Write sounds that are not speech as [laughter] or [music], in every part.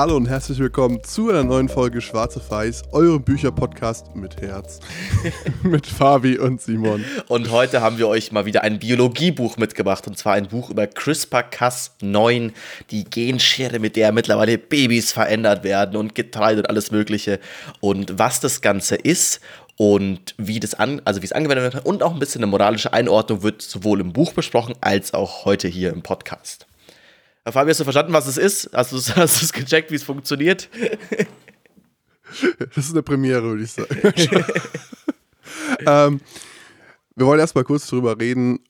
Hallo und herzlich willkommen zu einer neuen Folge Schwarze Weiß, eurem Bücherpodcast mit Herz. [laughs] mit Fabi und Simon. Und heute haben wir euch mal wieder ein Biologiebuch mitgebracht und zwar ein Buch über CRISPR-Cas9, die Genschere, mit der mittlerweile Babys verändert werden und Getreide und alles Mögliche. Und was das Ganze ist und wie das an, also wie es angewendet wird und auch ein bisschen eine moralische Einordnung wird sowohl im Buch besprochen als auch heute hier im Podcast. Fabi, hast du verstanden, was es ist? Hast du es [laughs] gecheckt, wie es funktioniert? Das ist eine Premiere, würde ich sagen. [laughs] ähm, wir wollen erstmal kurz darüber reden,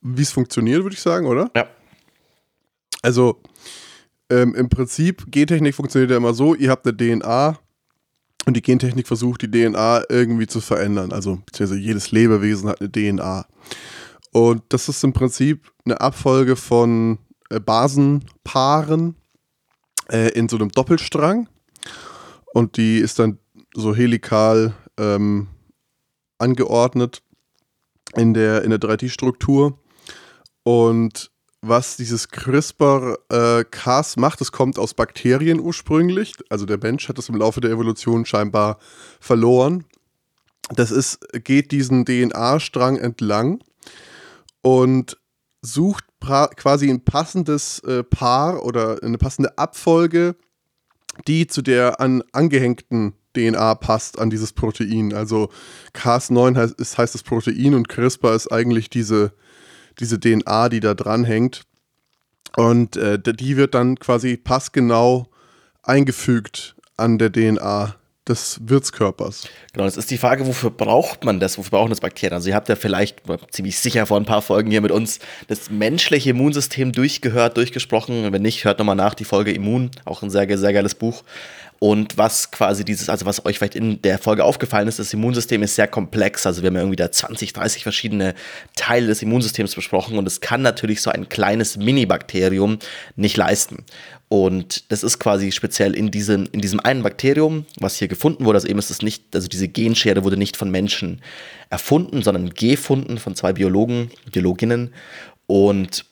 wie es funktioniert, würde ich sagen, oder? Ja. Also, ähm, im Prinzip, Gentechnik funktioniert ja immer so, ihr habt eine DNA und die Gentechnik versucht, die DNA irgendwie zu verändern. Also, beziehungsweise jedes Lebewesen hat eine DNA. Und das ist im Prinzip eine Abfolge von Basenpaaren äh, in so einem Doppelstrang. Und die ist dann so helikal ähm, angeordnet in der, in der 3D-Struktur. Und was dieses CRISPR-Cas äh, macht, das kommt aus Bakterien ursprünglich. Also der Mensch hat das im Laufe der Evolution scheinbar verloren. Das ist, geht diesen DNA-Strang entlang und sucht quasi ein passendes äh, Paar oder eine passende Abfolge, die zu der an angehängten DNA passt an dieses Protein. Also Cas9 heißt, ist, heißt das Protein und CRISPR ist eigentlich diese, diese DNA, die da dran hängt. Und äh, die wird dann quasi passgenau eingefügt an der DNA des Wirtskörpers. Genau, das ist die Frage, wofür braucht man das? Wofür brauchen das Bakterien? Also ihr habt ja vielleicht ziemlich sicher vor ein paar Folgen hier mit uns das menschliche Immunsystem durchgehört, durchgesprochen. Wenn nicht, hört nochmal nach die Folge Immun, auch ein sehr, sehr geiles Buch. Und was quasi dieses, also was euch vielleicht in der Folge aufgefallen ist, das Immunsystem ist sehr komplex. Also wir haben ja irgendwie da 20, 30 verschiedene Teile des Immunsystems besprochen und es kann natürlich so ein kleines Mini-Bakterium nicht leisten. Und das ist quasi speziell in diesem, in diesem einen Bakterium, was hier gefunden wurde. Also eben ist es nicht, also diese Genschere wurde nicht von Menschen erfunden, sondern gefunden von zwei Biologen, Biologinnen. Und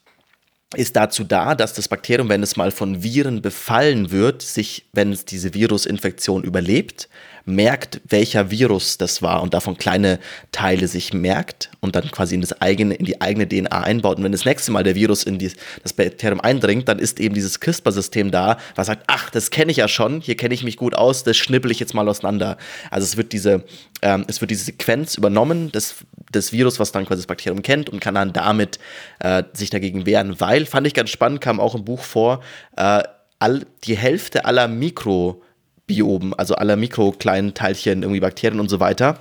ist dazu da, dass das Bakterium, wenn es mal von Viren befallen wird, sich, wenn es diese Virusinfektion überlebt, merkt, welcher Virus das war und davon kleine Teile sich merkt und dann quasi in, das eigene, in die eigene DNA einbaut. Und wenn das nächste Mal der Virus in die, das Bakterium eindringt, dann ist eben dieses CRISPR-System da, was sagt, ach, das kenne ich ja schon, hier kenne ich mich gut aus, das schnippel ich jetzt mal auseinander. Also es wird diese, ähm, es wird diese Sequenz übernommen des, des Virus, was dann quasi das Bakterium kennt und kann dann damit äh, sich dagegen wehren, weil, fand ich ganz spannend, kam auch im Buch vor, äh, all, die Hälfte aller Mikro- Biomen, also aller mikrokleinen Teilchen, irgendwie Bakterien und so weiter,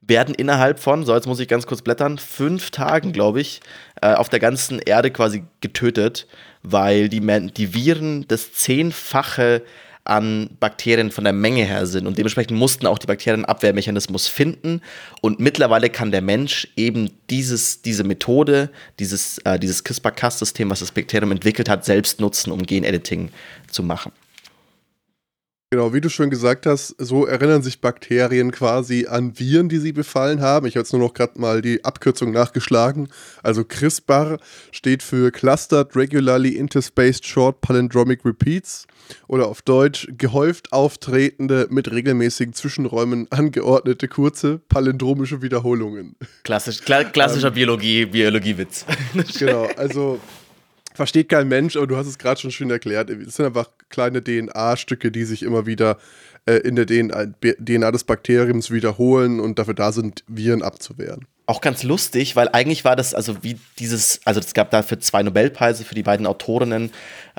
werden innerhalb von, so jetzt muss ich ganz kurz blättern, fünf Tagen, glaube ich, äh, auf der ganzen Erde quasi getötet, weil die, die Viren das zehnfache an Bakterien von der Menge her sind und dementsprechend mussten auch die Bakterien Abwehrmechanismus finden und mittlerweile kann der Mensch eben dieses, diese Methode, dieses, äh, dieses CRISPR-Cas-System, was das Bakterium entwickelt hat, selbst nutzen, um Genediting zu machen. Genau, wie du schon gesagt hast, so erinnern sich Bakterien quasi an Viren, die sie befallen haben. Ich habe jetzt nur noch gerade mal die Abkürzung nachgeschlagen. Also CRISPR steht für Clustered Regularly Interspaced Short Palindromic Repeats oder auf Deutsch gehäuft auftretende, mit regelmäßigen Zwischenräumen angeordnete kurze palindromische Wiederholungen. Klassisch, kla klassischer ähm, Biologie, Biologiewitz. genau, also versteht kein Mensch, aber du hast es gerade schon schön erklärt. Es sind einfach kleine DNA-Stücke, die sich immer wieder äh, in der DNA, des Bakteriums wiederholen und dafür da sind, Viren abzuwehren. Auch ganz lustig, weil eigentlich war das, also wie dieses, also es gab dafür zwei Nobelpreise für die beiden Autorinnen.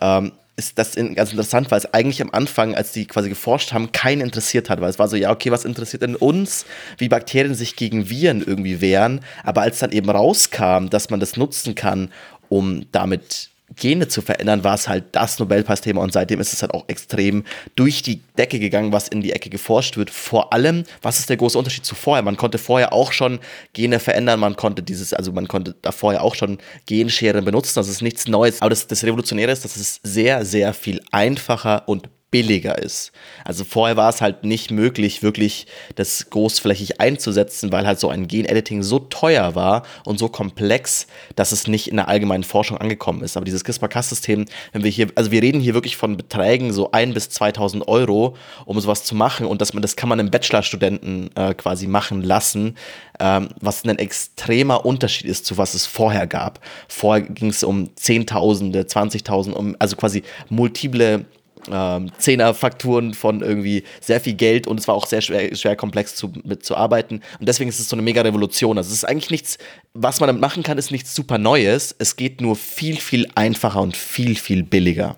Ähm, ist das in, ganz interessant, weil es eigentlich am Anfang, als die quasi geforscht haben, keinen interessiert hat, weil es war so, ja, okay, was interessiert denn uns, wie Bakterien sich gegen Viren irgendwie wehren, aber als dann eben rauskam, dass man das nutzen kann, um damit Gene zu verändern, war es halt das Nobelpreisthema und seitdem ist es halt auch extrem durch die Decke gegangen, was in die Ecke geforscht wird. Vor allem, was ist der große Unterschied zu vorher? Man konnte vorher auch schon Gene verändern, man konnte dieses, also man konnte da vorher auch schon Genscheren benutzen, das ist nichts Neues. Aber das, das Revolutionäre ist, dass es sehr, sehr viel einfacher und billiger ist. Also vorher war es halt nicht möglich, wirklich das großflächig einzusetzen, weil halt so ein Gen-Editing so teuer war und so komplex, dass es nicht in der allgemeinen Forschung angekommen ist. Aber dieses CRISPR-Cas-System, wenn wir hier, also wir reden hier wirklich von Beträgen so ein bis 2000 Euro, um sowas zu machen und dass man, das kann man einem Bachelorstudenten äh, quasi machen lassen, ähm, was ein extremer Unterschied ist zu was es vorher gab. Vorher ging es um Zehntausende, 20.000, um, also quasi multiple ähm, Zehnerfakturen von irgendwie sehr viel Geld und es war auch sehr schwer, schwer komplex zu, mit zu arbeiten. Und deswegen ist es so eine mega Revolution. Also es ist eigentlich nichts, was man damit machen kann, ist nichts super Neues. Es geht nur viel, viel einfacher und viel, viel billiger.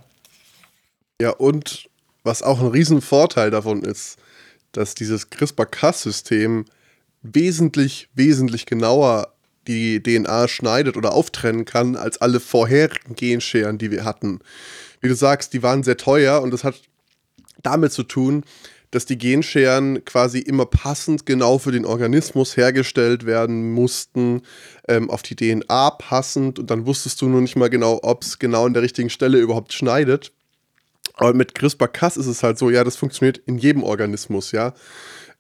Ja, und was auch ein Riesenvorteil davon ist, dass dieses CRISPR-Cas-System wesentlich, wesentlich genauer die DNA schneidet oder auftrennen kann als alle vorherigen Genscheren, die wir hatten wie du sagst, die waren sehr teuer und das hat damit zu tun, dass die Genscheren quasi immer passend genau für den Organismus hergestellt werden mussten, ähm, auf die DNA passend und dann wusstest du nur nicht mal genau, ob es genau an der richtigen Stelle überhaupt schneidet. Aber mit CRISPR-Cas ist es halt so, ja, das funktioniert in jedem Organismus, ja.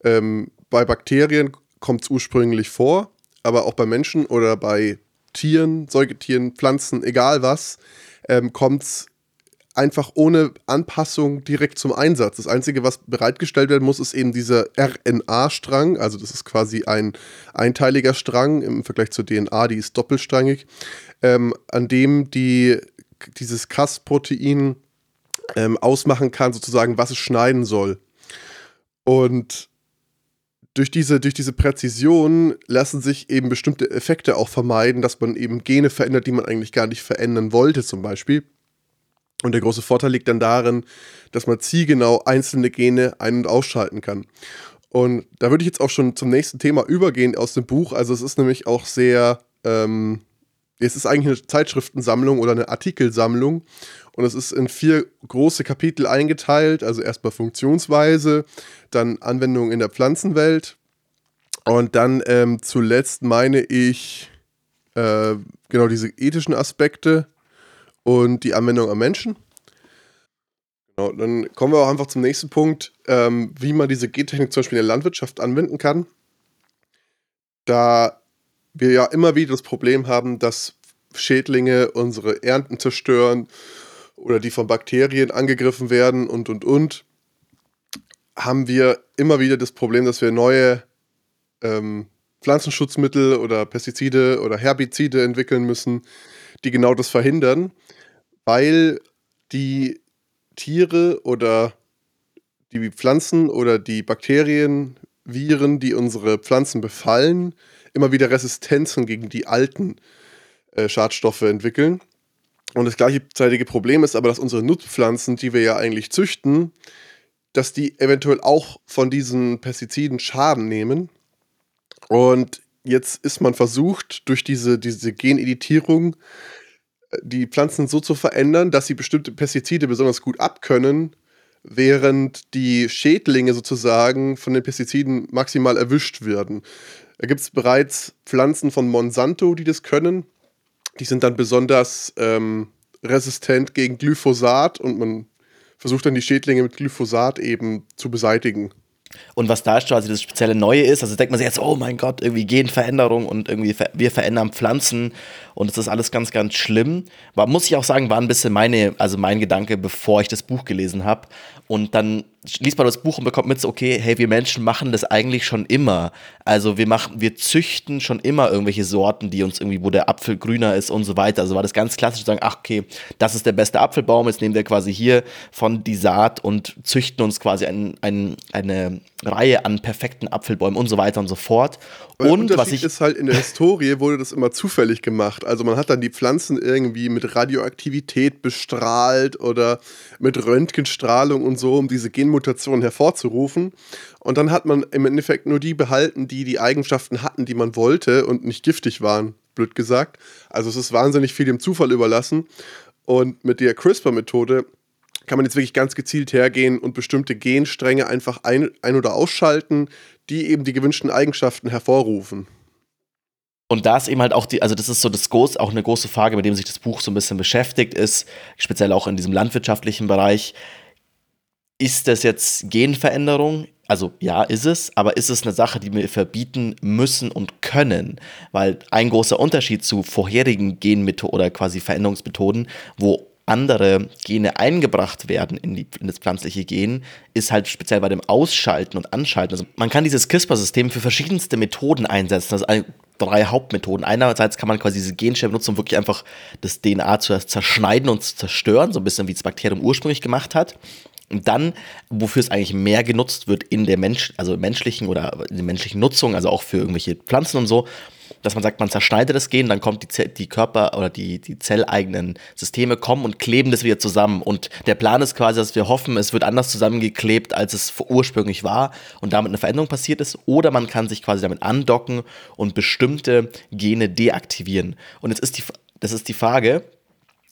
Ähm, bei Bakterien kommt es ursprünglich vor, aber auch bei Menschen oder bei Tieren, Säugetieren, Pflanzen, egal was, ähm, kommt es einfach ohne Anpassung direkt zum Einsatz. Das Einzige, was bereitgestellt werden muss, ist eben dieser RNA-Strang. Also das ist quasi ein einteiliger Strang im Vergleich zur DNA, die ist doppelstrangig, ähm, an dem die, dieses Cas-Protein ähm, ausmachen kann, sozusagen, was es schneiden soll. Und durch diese, durch diese Präzision lassen sich eben bestimmte Effekte auch vermeiden, dass man eben Gene verändert, die man eigentlich gar nicht verändern wollte, zum Beispiel. Und der große Vorteil liegt dann darin, dass man zielgenau einzelne Gene ein- und ausschalten kann. Und da würde ich jetzt auch schon zum nächsten Thema übergehen aus dem Buch. Also es ist nämlich auch sehr, ähm, es ist eigentlich eine Zeitschriftensammlung oder eine Artikelsammlung. Und es ist in vier große Kapitel eingeteilt. Also erstmal Funktionsweise, dann Anwendungen in der Pflanzenwelt. Und dann ähm, zuletzt meine ich äh, genau diese ethischen Aspekte und die Anwendung am Menschen. Genau, dann kommen wir auch einfach zum nächsten Punkt, ähm, wie man diese Gentechnik zum Beispiel in der Landwirtschaft anwenden kann. Da wir ja immer wieder das Problem haben, dass Schädlinge unsere Ernten zerstören oder die von Bakterien angegriffen werden und und und, haben wir immer wieder das Problem, dass wir neue ähm, Pflanzenschutzmittel oder Pestizide oder Herbizide entwickeln müssen, die genau das verhindern weil die Tiere oder die Pflanzen oder die Bakterien, Viren, die unsere Pflanzen befallen, immer wieder Resistenzen gegen die alten äh, Schadstoffe entwickeln. Und das gleichzeitige Problem ist aber, dass unsere Nutzpflanzen, die wir ja eigentlich züchten, dass die eventuell auch von diesen Pestiziden Schaden nehmen. Und jetzt ist man versucht, durch diese, diese Geneditierung die Pflanzen so zu verändern, dass sie bestimmte Pestizide besonders gut abkönnen, während die Schädlinge sozusagen von den Pestiziden maximal erwischt werden. Da gibt es bereits Pflanzen von Monsanto, die das können. Die sind dann besonders ähm, resistent gegen Glyphosat und man versucht dann die Schädlinge mit Glyphosat eben zu beseitigen. Und was da quasi das spezielle Neue ist, also denkt man sich jetzt, oh mein Gott, irgendwie Genveränderung und irgendwie wir verändern Pflanzen und es ist alles ganz, ganz schlimm. Aber muss ich auch sagen, war ein bisschen meine, also mein Gedanke, bevor ich das Buch gelesen habe. Und dann liest man das Buch und bekommt mit, okay, hey, wir Menschen machen das eigentlich schon immer. Also wir machen, wir züchten schon immer irgendwelche Sorten, die uns irgendwie, wo der Apfel grüner ist und so weiter. Also war das ganz klassisch zu sagen, ach, okay, das ist der beste Apfelbaum, jetzt nehmen wir quasi hier von die Saat und züchten uns quasi ein, ein, eine Reihe an perfekten Apfelbäumen und so weiter und so fort. Und was ich ist halt in der [laughs] Historie wurde das immer zufällig gemacht. Also man hat dann die Pflanzen irgendwie mit Radioaktivität bestrahlt oder mit Röntgenstrahlung und so, um diese Genmutationen hervorzurufen. Und dann hat man im Endeffekt nur die behalten, die die Eigenschaften hatten, die man wollte und nicht giftig waren, blöd gesagt. Also es ist wahnsinnig viel dem Zufall überlassen. Und mit der CRISPR-Methode kann man jetzt wirklich ganz gezielt hergehen und bestimmte Genstränge einfach ein-, ein oder ausschalten, die eben die gewünschten Eigenschaften hervorrufen. Und da ist eben halt auch die, also das ist so das groß, auch eine große Frage, mit dem sich das Buch so ein bisschen beschäftigt ist, speziell auch in diesem landwirtschaftlichen Bereich. ist das jetzt Genveränderung? Also ja, ist es, aber ist es eine Sache, die wir verbieten müssen und können? Weil ein großer Unterschied zu vorherigen Genmethoden oder quasi Veränderungsmethoden, wo andere Gene eingebracht werden in, die, in das pflanzliche Gen, ist halt speziell bei dem Ausschalten und Anschalten. Also man kann dieses CRISPR-System für verschiedenste Methoden einsetzen. Also drei Hauptmethoden. Einerseits kann man quasi diese Genstelle benutzen, um wirklich einfach das DNA zu zerschneiden und zu zerstören, so ein bisschen wie das Bakterium ursprünglich gemacht hat. Und dann, wofür es eigentlich mehr genutzt wird in der Mensch, also menschlichen oder in der menschlichen Nutzung, also auch für irgendwelche Pflanzen und so, dass man sagt, man zerschneidet das Gen, dann kommt die, die Körper- oder die, die zelleigenen Systeme kommen und kleben das wieder zusammen. Und der Plan ist quasi, dass wir hoffen, es wird anders zusammengeklebt, als es ursprünglich war und damit eine Veränderung passiert ist. Oder man kann sich quasi damit andocken und bestimmte Gene deaktivieren. Und jetzt ist die, das ist die Frage,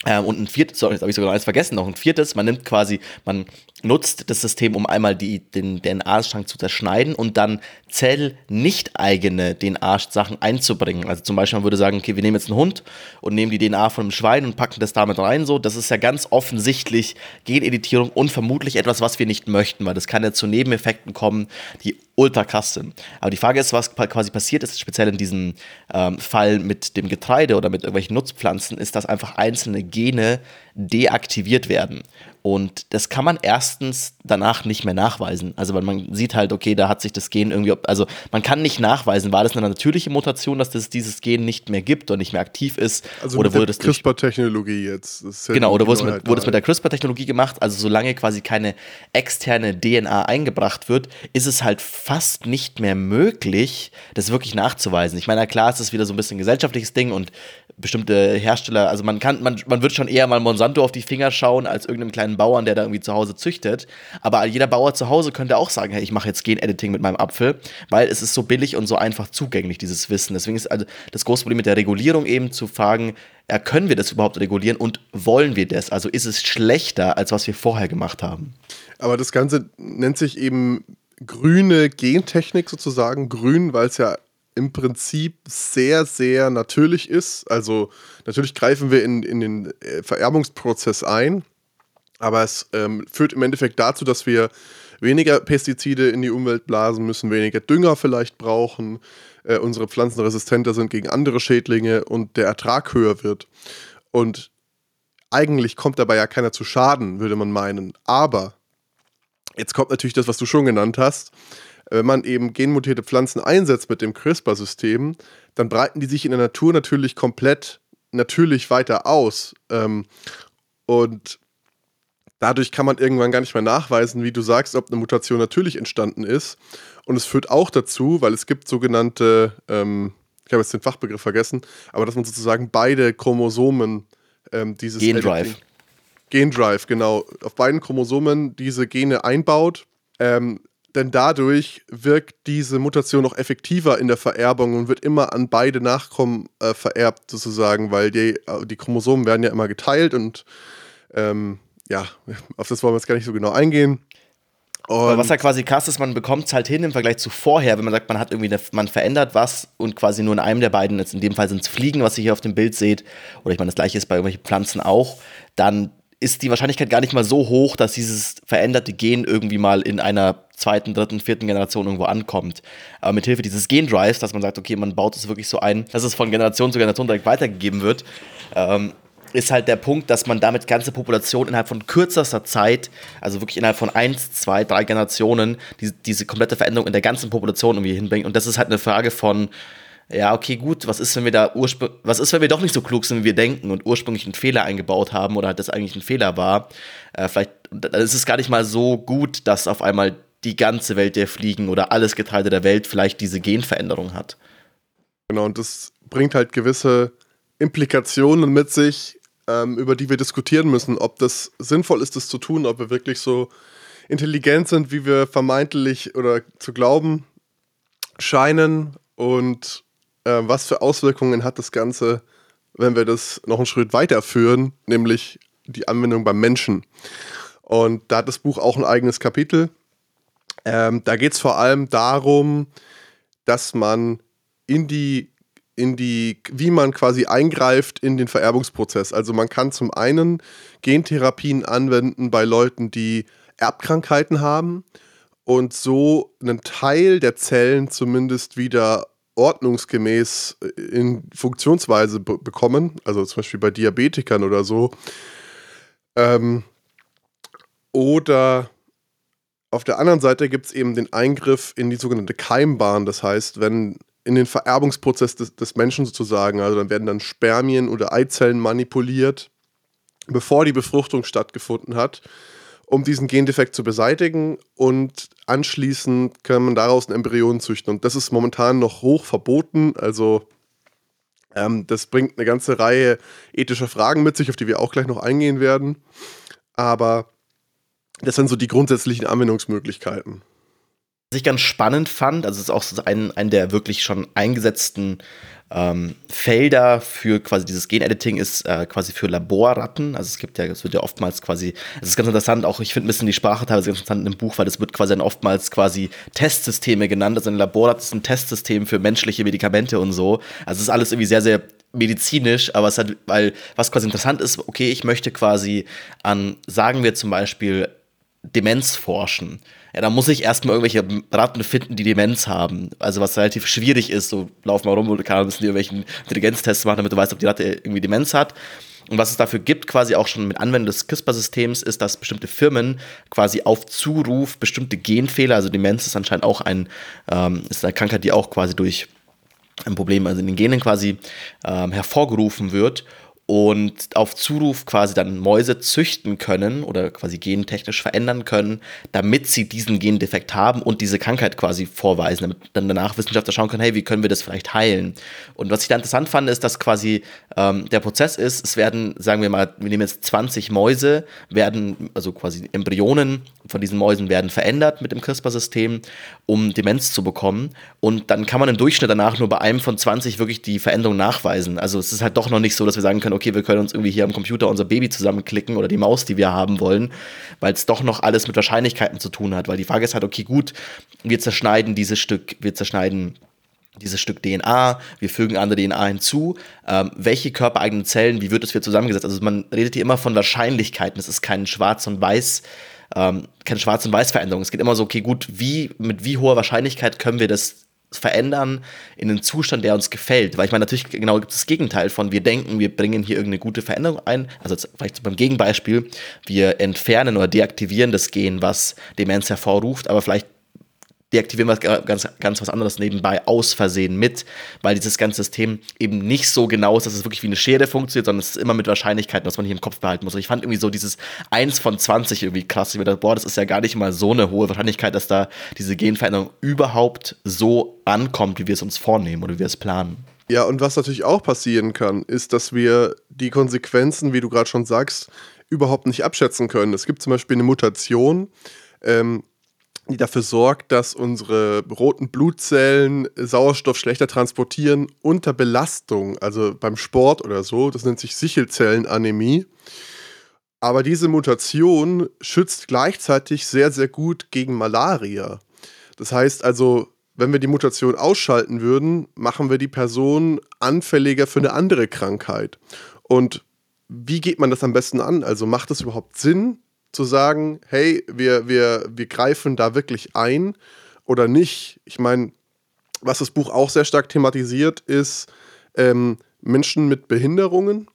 ähm, und ein viertes, sorry, jetzt habe ich sogar noch eins vergessen, noch ein viertes, man nimmt quasi, man nutzt das System, um einmal die, den DNA-Strang zu zerschneiden und dann zellnicht-eigene DNA-Sachen einzubringen. Also zum Beispiel, man würde sagen, okay, wir nehmen jetzt einen Hund und nehmen die DNA von einem Schwein und packen das damit rein. So, das ist ja ganz offensichtlich Geneditierung und vermutlich etwas, was wir nicht möchten, weil das kann ja zu Nebeneffekten kommen, die ultra krass sind. Aber die Frage ist, was quasi passiert ist, speziell in diesem ähm, Fall mit dem Getreide oder mit irgendwelchen Nutzpflanzen, ist, dass einfach einzelne Gene deaktiviert werden. Und das kann man erstens danach nicht mehr nachweisen. Also, weil man sieht halt, okay, da hat sich das Gen irgendwie, also man kann nicht nachweisen, war das eine natürliche Mutation, dass es dieses Gen nicht mehr gibt und nicht mehr aktiv ist? Also oder wurde das CRISPR-Technologie jetzt. Ja genau, oder wurde es mit, wurde es mit der CRISPR-Technologie gemacht? Also, solange quasi keine externe DNA eingebracht wird, ist es halt fast nicht mehr möglich, das wirklich nachzuweisen. Ich meine, klar, es ist wieder so ein bisschen ein gesellschaftliches Ding und bestimmte Hersteller, also man kann, man, man wird schon eher mal Monsanto auf die Finger schauen, als irgendeinem kleinen Bauern, der da irgendwie zu Hause züchtet. Aber jeder Bauer zu Hause könnte auch sagen, hey, ich mache jetzt Gen-Editing mit meinem Apfel, weil es ist so billig und so einfach zugänglich, dieses Wissen. Deswegen ist also das große Problem mit der Regulierung eben zu fragen, ja, können wir das überhaupt regulieren und wollen wir das? Also ist es schlechter, als was wir vorher gemacht haben? Aber das Ganze nennt sich eben grüne Gentechnik sozusagen. Grün, weil es ja im Prinzip sehr, sehr natürlich ist. Also natürlich greifen wir in, in den äh, Vererbungsprozess ein, aber es ähm, führt im Endeffekt dazu, dass wir weniger Pestizide in die Umwelt blasen müssen, weniger Dünger vielleicht brauchen, äh, unsere Pflanzen resistenter sind gegen andere Schädlinge und der Ertrag höher wird. Und eigentlich kommt dabei ja keiner zu Schaden, würde man meinen. Aber jetzt kommt natürlich das, was du schon genannt hast wenn man eben genmutierte Pflanzen einsetzt mit dem CRISPR-System, dann breiten die sich in der Natur natürlich komplett natürlich weiter aus. Ähm, und dadurch kann man irgendwann gar nicht mehr nachweisen, wie du sagst, ob eine Mutation natürlich entstanden ist. Und es führt auch dazu, weil es gibt sogenannte, ähm, ich habe jetzt den Fachbegriff vergessen, aber dass man sozusagen beide Chromosomen ähm, dieses Gendrive. Gendrive, genau, auf beiden Chromosomen diese Gene einbaut. Ähm, denn dadurch wirkt diese Mutation noch effektiver in der Vererbung und wird immer an beide Nachkommen äh, vererbt, sozusagen, weil die, äh, die Chromosomen werden ja immer geteilt und ähm, ja, auf das wollen wir jetzt gar nicht so genau eingehen. Und was ja quasi krass ist, man bekommt es halt hin im Vergleich zu vorher, wenn man sagt, man hat irgendwie, eine, man verändert was und quasi nur in einem der beiden, jetzt in dem Fall sind es Fliegen, was ihr hier auf dem Bild seht, oder ich meine, das gleiche ist bei irgendwelchen Pflanzen auch, dann ist die Wahrscheinlichkeit gar nicht mal so hoch, dass dieses veränderte Gen irgendwie mal in einer zweiten, dritten, vierten Generation irgendwo ankommt. Aber mit Hilfe dieses Gendrives, dass man sagt, okay, man baut es wirklich so ein, dass es von Generation zu Generation direkt weitergegeben wird, ähm, ist halt der Punkt, dass man damit ganze Populationen innerhalb von kürzester Zeit, also wirklich innerhalb von eins, zwei, drei Generationen, die, diese komplette Veränderung in der ganzen Population irgendwie hinbringt. Und das ist halt eine Frage von, ja, okay, gut, was ist, wenn wir da ursprünglich, was ist, wenn wir doch nicht so klug sind, wie wir denken und ursprünglich einen Fehler eingebaut haben oder das eigentlich ein Fehler war? Äh, vielleicht dann ist es gar nicht mal so gut, dass auf einmal die ganze Welt der Fliegen oder alles Getreide der Welt vielleicht diese Genveränderung hat. Genau, und das bringt halt gewisse Implikationen mit sich, ähm, über die wir diskutieren müssen, ob das sinnvoll ist, das zu tun, ob wir wirklich so intelligent sind, wie wir vermeintlich oder zu glauben scheinen und äh, was für Auswirkungen hat das Ganze, wenn wir das noch einen Schritt weiterführen, nämlich die Anwendung beim Menschen. Und da hat das Buch auch ein eigenes Kapitel. Ähm, da geht es vor allem darum, dass man in die, in die, wie man quasi eingreift in den Vererbungsprozess. Also man kann zum einen Gentherapien anwenden bei Leuten, die Erbkrankheiten haben und so einen Teil der Zellen zumindest wieder ordnungsgemäß in Funktionsweise bekommen, also zum Beispiel bei Diabetikern oder so. Ähm, oder auf der anderen Seite gibt es eben den Eingriff in die sogenannte Keimbahn. Das heißt, wenn in den Vererbungsprozess des, des Menschen sozusagen, also dann werden dann Spermien oder Eizellen manipuliert, bevor die Befruchtung stattgefunden hat, um diesen Gendefekt zu beseitigen und anschließend kann man daraus ein Embryon züchten. Und das ist momentan noch hoch verboten. Also ähm, das bringt eine ganze Reihe ethischer Fragen mit sich, auf die wir auch gleich noch eingehen werden. Aber das sind so die grundsätzlichen Anwendungsmöglichkeiten. Was ich ganz spannend fand, also es ist auch so ein, ein der wirklich schon eingesetzten ähm, Felder für quasi dieses Genediting ist äh, quasi für Laborratten. Also es gibt ja, es wird ja oftmals quasi, es ist ganz interessant, auch ich finde ein bisschen die Sprache teilweise ganz interessant im Buch, weil es wird quasi dann oftmals quasi Testsysteme genannt. Also ein Laborrat ist ein Testsystem für menschliche Medikamente und so. Also es ist alles irgendwie sehr, sehr medizinisch, aber es hat, weil was quasi interessant ist, okay, ich möchte quasi an, sagen wir zum Beispiel, Demenz forschen. Ja, da muss ich erstmal irgendwelche Ratten finden, die Demenz haben. Also was relativ schwierig ist, so lauf mal rum und kann ein bisschen irgendwelchen Intelligenztests machen, damit du weißt, ob die Ratte irgendwie Demenz hat. Und was es dafür gibt, quasi auch schon mit Anwendung des CRISPR-Systems, ist, dass bestimmte Firmen quasi auf Zuruf bestimmte Genfehler, also Demenz ist anscheinend auch ein, ähm, ist eine Krankheit, die auch quasi durch ein Problem, also in den Genen quasi ähm, hervorgerufen wird und auf Zuruf quasi dann Mäuse züchten können oder quasi gentechnisch verändern können, damit sie diesen Gendefekt haben und diese Krankheit quasi vorweisen, damit dann danach Wissenschaftler schauen können, hey, wie können wir das vielleicht heilen? Und was ich da interessant fand, ist, dass quasi ähm, der Prozess ist, es werden, sagen wir mal, wir nehmen jetzt 20 Mäuse, werden, also quasi Embryonen von diesen Mäusen werden verändert mit dem CRISPR-System, um Demenz zu bekommen. Und dann kann man im Durchschnitt danach nur bei einem von 20 wirklich die Veränderung nachweisen. Also es ist halt doch noch nicht so, dass wir sagen können, okay, wir können uns irgendwie hier am Computer unser Baby zusammenklicken oder die Maus, die wir haben wollen, weil es doch noch alles mit Wahrscheinlichkeiten zu tun hat. Weil die Frage ist halt, okay, gut, wir zerschneiden dieses Stück, wir zerschneiden dieses Stück DNA, wir fügen andere DNA hinzu. Ähm, welche körpereigenen Zellen, wie wird es wieder zusammengesetzt? Also man redet hier immer von Wahrscheinlichkeiten. Es ist kein Schwarz und Weiß, ähm, keine Schwarz- und Weiß-Veränderung. Es geht immer so, okay, gut, wie, mit wie hoher Wahrscheinlichkeit können wir das verändern in einen Zustand, der uns gefällt. Weil ich meine, natürlich genau gibt es das Gegenteil von, wir denken, wir bringen hier irgendeine gute Veränderung ein. Also vielleicht beim Gegenbeispiel, wir entfernen oder deaktivieren das Gen, was Demenz hervorruft, aber vielleicht deaktivieren wir ganz, ganz was anderes nebenbei aus Versehen mit, weil dieses ganze System eben nicht so genau ist, dass es wirklich wie eine Schere funktioniert, sondern es ist immer mit Wahrscheinlichkeiten, was man hier im Kopf behalten muss. Und ich fand irgendwie so dieses 1 von 20 irgendwie krass. Ich mir dachte, boah, das ist ja gar nicht mal so eine hohe Wahrscheinlichkeit, dass da diese Genveränderung überhaupt so ankommt, wie wir es uns vornehmen oder wie wir es planen. Ja, und was natürlich auch passieren kann, ist, dass wir die Konsequenzen, wie du gerade schon sagst, überhaupt nicht abschätzen können. Es gibt zum Beispiel eine Mutation, ähm, die dafür sorgt, dass unsere roten Blutzellen Sauerstoff schlechter transportieren unter Belastung, also beim Sport oder so. Das nennt sich Sichelzellenanämie. Aber diese Mutation schützt gleichzeitig sehr, sehr gut gegen Malaria. Das heißt also, wenn wir die Mutation ausschalten würden, machen wir die Person anfälliger für eine andere Krankheit. Und wie geht man das am besten an? Also macht es überhaupt Sinn, zu sagen, hey, wir, wir, wir greifen da wirklich ein oder nicht. Ich meine, was das Buch auch sehr stark thematisiert, ist ähm, Menschen mit Behinderungen,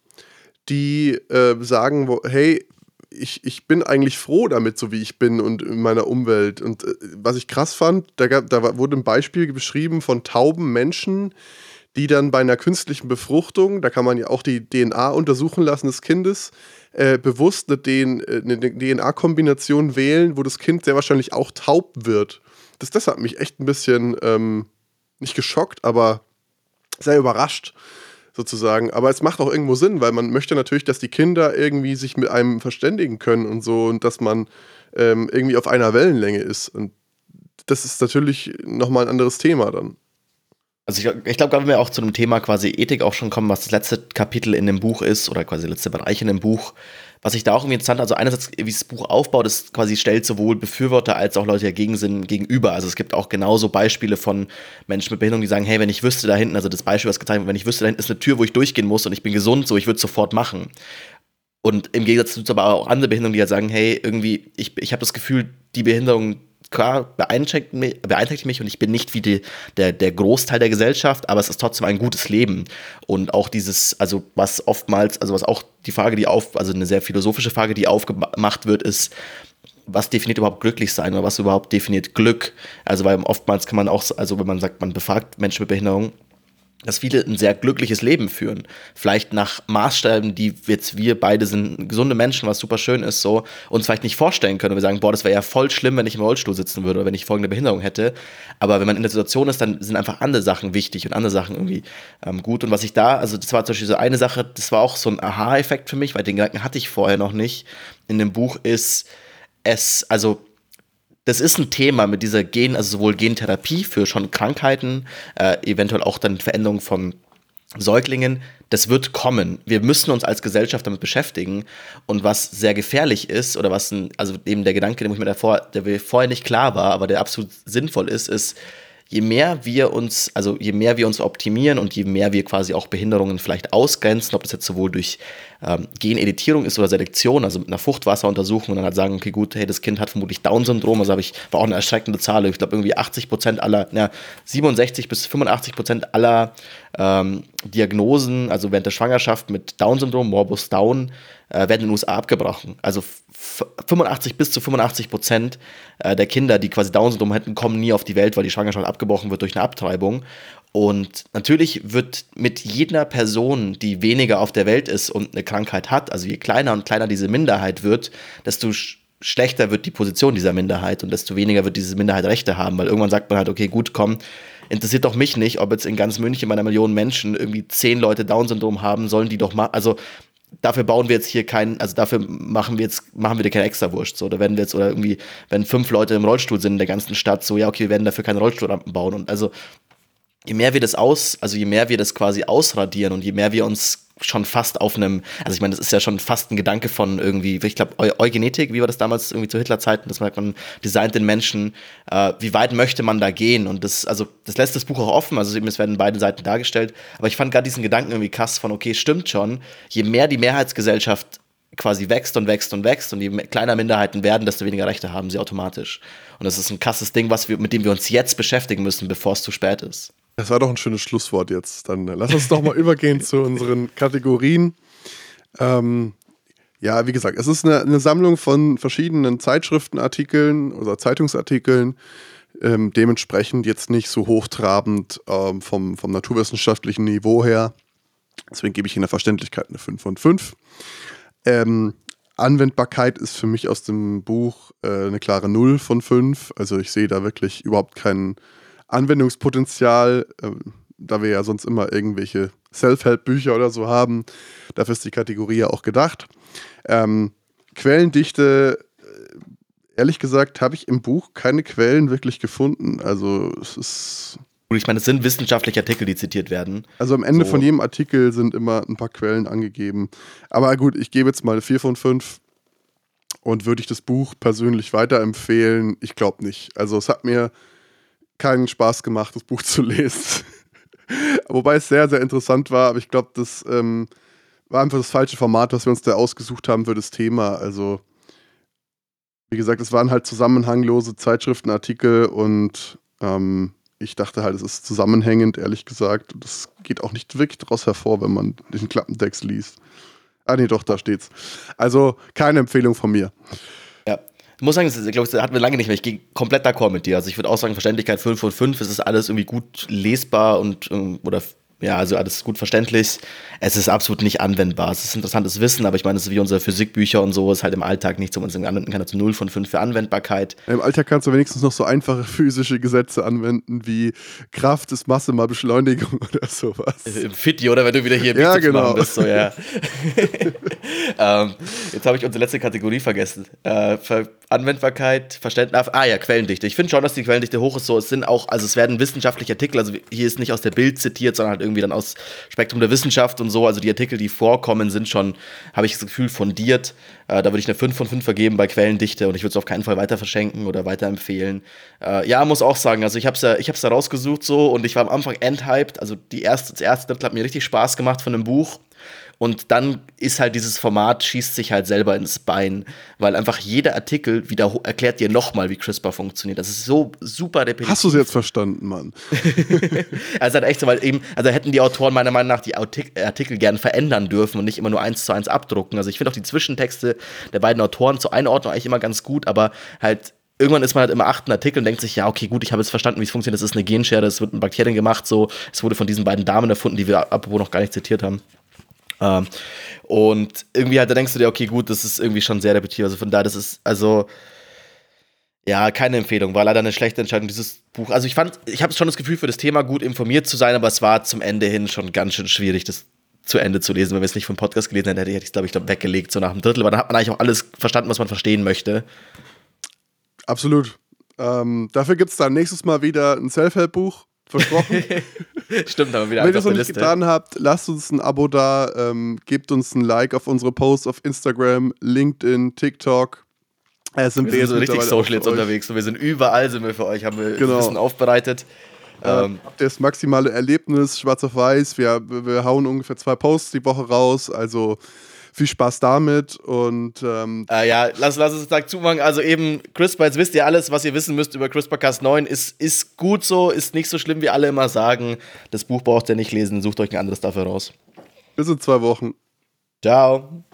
die äh, sagen, wo, hey, ich, ich bin eigentlich froh damit, so wie ich bin und in meiner Umwelt. Und äh, was ich krass fand, da, gab, da wurde ein Beispiel beschrieben von tauben Menschen, die dann bei einer künstlichen Befruchtung, da kann man ja auch die DNA untersuchen lassen des Kindes, äh, bewusst eine, DNA-Kombination wählen, wo das Kind sehr wahrscheinlich auch taub wird. Das, das hat mich echt ein bisschen ähm, nicht geschockt, aber sehr überrascht sozusagen. Aber es macht auch irgendwo Sinn, weil man möchte natürlich, dass die Kinder irgendwie sich mit einem verständigen können und so und dass man ähm, irgendwie auf einer Wellenlänge ist. Und das ist natürlich nochmal ein anderes Thema dann. Also ich, ich glaube, wenn wir auch zu einem Thema quasi Ethik auch schon kommen, was das letzte Kapitel in dem Buch ist oder quasi der letzte Bereich in dem Buch, was ich da auch irgendwie interessant, also einerseits, wie das Buch aufbaut, ist quasi stellt sowohl Befürworter als auch Leute, die dagegen sind, gegenüber. Also es gibt auch genauso Beispiele von Menschen mit Behinderung, die sagen, hey, wenn ich wüsste da hinten, also das Beispiel, was gezeigt wird, wenn ich wüsste, da hinten ist eine Tür, wo ich durchgehen muss und ich bin gesund, so, ich würde sofort machen. Und im Gegensatz zu aber auch andere Behinderungen, die ja sagen, hey, irgendwie, ich, ich habe das Gefühl, die Behinderung, klar, beeinträchtigt mich, beeinträchtigt mich und ich bin nicht wie die, der, der Großteil der Gesellschaft, aber es ist trotzdem ein gutes Leben. Und auch dieses, also was oftmals, also was auch die Frage, die auf, also eine sehr philosophische Frage, die aufgemacht wird, ist, was definiert überhaupt glücklich sein oder was überhaupt definiert Glück? Also, weil oftmals kann man auch, also wenn man sagt, man befragt Menschen mit Behinderung, dass viele ein sehr glückliches Leben führen. Vielleicht nach Maßstäben, die jetzt wir beide sind gesunde Menschen, was super schön ist, so uns vielleicht nicht vorstellen können. Wir sagen, boah, das wäre ja voll schlimm, wenn ich im Rollstuhl sitzen würde oder wenn ich folgende Behinderung hätte. Aber wenn man in der Situation ist, dann sind einfach andere Sachen wichtig und andere Sachen irgendwie ähm, gut. Und was ich da, also das war zum Beispiel so eine Sache, das war auch so ein Aha-Effekt für mich, weil den Gedanken hatte ich vorher noch nicht. In dem Buch ist es, also das ist ein Thema mit dieser Gen, also sowohl Gentherapie für schon Krankheiten, äh, eventuell auch dann Veränderung von Säuglingen, das wird kommen. Wir müssen uns als Gesellschaft damit beschäftigen. Und was sehr gefährlich ist, oder was, ein, also eben der Gedanke, der mir davor, der mir vorher nicht klar war, aber der absolut sinnvoll ist, ist, je mehr wir uns, also je mehr wir uns optimieren und je mehr wir quasi auch Behinderungen vielleicht ausgrenzen, ob das jetzt sowohl durch ähm, Geneditierung ist oder Selektion, also mit einer Fruchtwasseruntersuchung und dann halt sagen, okay, gut, hey, das Kind hat vermutlich Down-Syndrom, also habe ich, war auch eine erschreckende Zahl, ich glaube irgendwie 80 Prozent aller, ja, 67 bis 85 Prozent aller ähm, Diagnosen, also während der Schwangerschaft mit Down-Syndrom, Morbus Down, äh, werden in den USA abgebrochen. Also 85 bis zu 85 Prozent äh, der Kinder, die quasi Down-Syndrom hätten, kommen nie auf die Welt, weil die Schwangerschaft abgebrochen wird durch eine Abtreibung. Und natürlich wird mit jeder Person, die weniger auf der Welt ist und eine Krankheit hat, also je kleiner und kleiner diese Minderheit wird, desto schlechter wird die Position dieser Minderheit und desto weniger wird diese Minderheit Rechte haben, weil irgendwann sagt man halt, okay, gut, komm, interessiert doch mich nicht, ob jetzt in ganz München bei einer Million Menschen irgendwie zehn Leute Down-Syndrom haben, sollen die doch mal, also dafür bauen wir jetzt hier keinen, also dafür machen wir jetzt, machen wir dir keine Extrawurst. So, oder werden wir jetzt, oder irgendwie, wenn fünf Leute im Rollstuhl sind in der ganzen Stadt, so, ja, okay, wir werden dafür keine Rollstuhlrampen bauen. Und also, je mehr wir das aus, also je mehr wir das quasi ausradieren und je mehr wir uns schon fast auf einem, also ich meine, das ist ja schon fast ein Gedanke von irgendwie, ich glaube, Eu Eugenetik, wie war das damals irgendwie zu Hitlerzeiten, dass man, designt den Menschen, äh, wie weit möchte man da gehen? Und das, also das lässt das Buch auch offen, also es werden beide Seiten dargestellt, aber ich fand gerade diesen Gedanken irgendwie krass von, okay, stimmt schon, je mehr die Mehrheitsgesellschaft quasi wächst und wächst und wächst und je kleiner Minderheiten werden, desto weniger Rechte haben sie automatisch. Und das ist ein krasses Ding, was wir, mit dem wir uns jetzt beschäftigen müssen, bevor es zu spät ist. Das war doch ein schönes Schlusswort jetzt. Dann äh, lass uns doch mal übergehen zu unseren [laughs] Kategorien. Ähm, ja, wie gesagt, es ist eine, eine, Sammlung von verschiedenen Zeitschriftenartikeln oder Zeitungsartikeln. Ähm, dementsprechend jetzt nicht so hochtrabend ähm, vom, vom naturwissenschaftlichen Niveau her. Deswegen gebe ich Ihnen der Verständlichkeit eine 5 von 5. Ähm, Anwendbarkeit ist für mich aus dem Buch äh, eine klare 0 von 5. Also ich sehe da wirklich überhaupt keinen Anwendungspotenzial, äh, da wir ja sonst immer irgendwelche Self-Help-Bücher oder so haben. Dafür ist die Kategorie ja auch gedacht. Ähm, Quellendichte, äh, ehrlich gesagt, habe ich im Buch keine Quellen wirklich gefunden. Also es ist. Ich meine, es sind wissenschaftliche Artikel, die zitiert werden. Also am Ende so. von jedem Artikel sind immer ein paar Quellen angegeben. Aber gut, ich gebe jetzt mal 4 von 5. Und würde ich das Buch persönlich weiterempfehlen? Ich glaube nicht. Also es hat mir keinen Spaß gemacht, das Buch zu lesen. [laughs] Wobei es sehr, sehr interessant war, aber ich glaube, das ähm, war einfach das falsche Format, was wir uns da ausgesucht haben für das Thema. Also, wie gesagt, es waren halt zusammenhanglose Zeitschriftenartikel und ähm, ich dachte halt, es ist zusammenhängend, ehrlich gesagt. Und das geht auch nicht wirklich daraus hervor, wenn man den Klappentext liest. Ah, nee, doch, da steht's. Also, keine Empfehlung von mir. Ich muss sagen, das, ist, glaube, das hatten wir lange nicht mehr. Ich gehe komplett d'accord mit dir. Also ich würde auch sagen, Verständlichkeit 5 von 5, es ist alles irgendwie gut lesbar und ähm, oder ja, also alles gut verständlich. Es ist absolut nicht anwendbar. Es ist interessantes Wissen, aber ich meine, es ist wie unsere Physikbücher und so, ist halt im Alltag nichts, um uns anwenden kann. Also 0 von 5 für Anwendbarkeit. Im Alltag kannst du wenigstens noch so einfache physische Gesetze anwenden, wie Kraft ist Masse mal Beschleunigung [laughs] oder sowas. Im Fitti, oder wenn du wieder hier im ja, genau. bist. So, ja. [laughs] ähm, jetzt habe ich unsere letzte Kategorie vergessen. Äh, Anwendbarkeit, Verständnis. Ah ja, Quellendichte. Ich finde schon, dass die Quellendichte hoch ist. So, es sind auch, also es werden wissenschaftliche Artikel, also hier ist nicht aus der Bild zitiert, sondern halt irgendwie dann aus Spektrum der Wissenschaft und so. Also die Artikel, die vorkommen, sind schon, habe ich das Gefühl, fundiert. Äh, da würde ich eine 5 von 5 vergeben bei Quellendichte und ich würde es auf keinen Fall weiter verschenken oder weiterempfehlen. Äh, ja, muss auch sagen, also ich habe es ja, ich da rausgesucht so und ich war am Anfang enthyped. Also die erste, das erste Drittel hat mir richtig Spaß gemacht von dem Buch. Und dann ist halt dieses Format, schießt sich halt selber ins Bein, weil einfach jeder Artikel wieder erklärt dir nochmal, wie CRISPR funktioniert. Das ist so super repetitiv. Hast du es jetzt verstanden, Mann? [laughs] also halt echt so, weil eben, also hätten die Autoren meiner Meinung nach die Artikel gern verändern dürfen und nicht immer nur eins zu eins abdrucken. Also ich finde auch die Zwischentexte der beiden Autoren zur Einordnung eigentlich immer ganz gut, aber halt irgendwann ist man halt immer achten Artikel und denkt sich, ja, okay, gut, ich habe jetzt verstanden, wie es funktioniert. Das ist eine Genschere, das wird mit Bakterien gemacht, so. Es wurde von diesen beiden Damen erfunden, die wir apropos noch gar nicht zitiert haben. Ähm, und irgendwie halt, da denkst du dir, okay, gut, das ist irgendwie schon sehr repetitiv. Also von daher, das ist, also, ja, keine Empfehlung. War leider eine schlechte Entscheidung, dieses Buch. Also ich fand, ich habe schon das Gefühl, für das Thema gut informiert zu sein, aber es war zum Ende hin schon ganz schön schwierig, das zu Ende zu lesen. Wenn wir es nicht vom Podcast gelesen hätten, hätte ich es, glaube ich, weggelegt, so nach einem Drittel. Aber dann hat man eigentlich auch alles verstanden, was man verstehen möchte. Absolut. Ähm, dafür gibt es dann nächstes Mal wieder ein Self-Help-Buch Versprochen. [laughs] Stimmt, aber wieder Wenn ihr es noch nicht getan habt, lasst uns ein Abo da, ähm, gebt uns ein Like auf unsere Posts auf Instagram, LinkedIn, TikTok. Äh, sind wir, wir sind so richtig social jetzt unterwegs und wir sind überall sind wir für euch, haben wir genau. ein bisschen aufbereitet. Ähm, das maximale Erlebnis, schwarz auf weiß. Wir, wir hauen ungefähr zwei Posts die Woche raus. Also viel Spaß damit und ähm äh, ja, lass, lass uns Tag zumachen. Also eben, CRISPR, jetzt wisst ihr alles, was ihr wissen müsst über CRISPR-Cas9. Ist, ist gut so, ist nicht so schlimm, wie alle immer sagen. Das Buch braucht ihr nicht lesen, sucht euch ein anderes dafür raus. Bis in zwei Wochen. Ciao.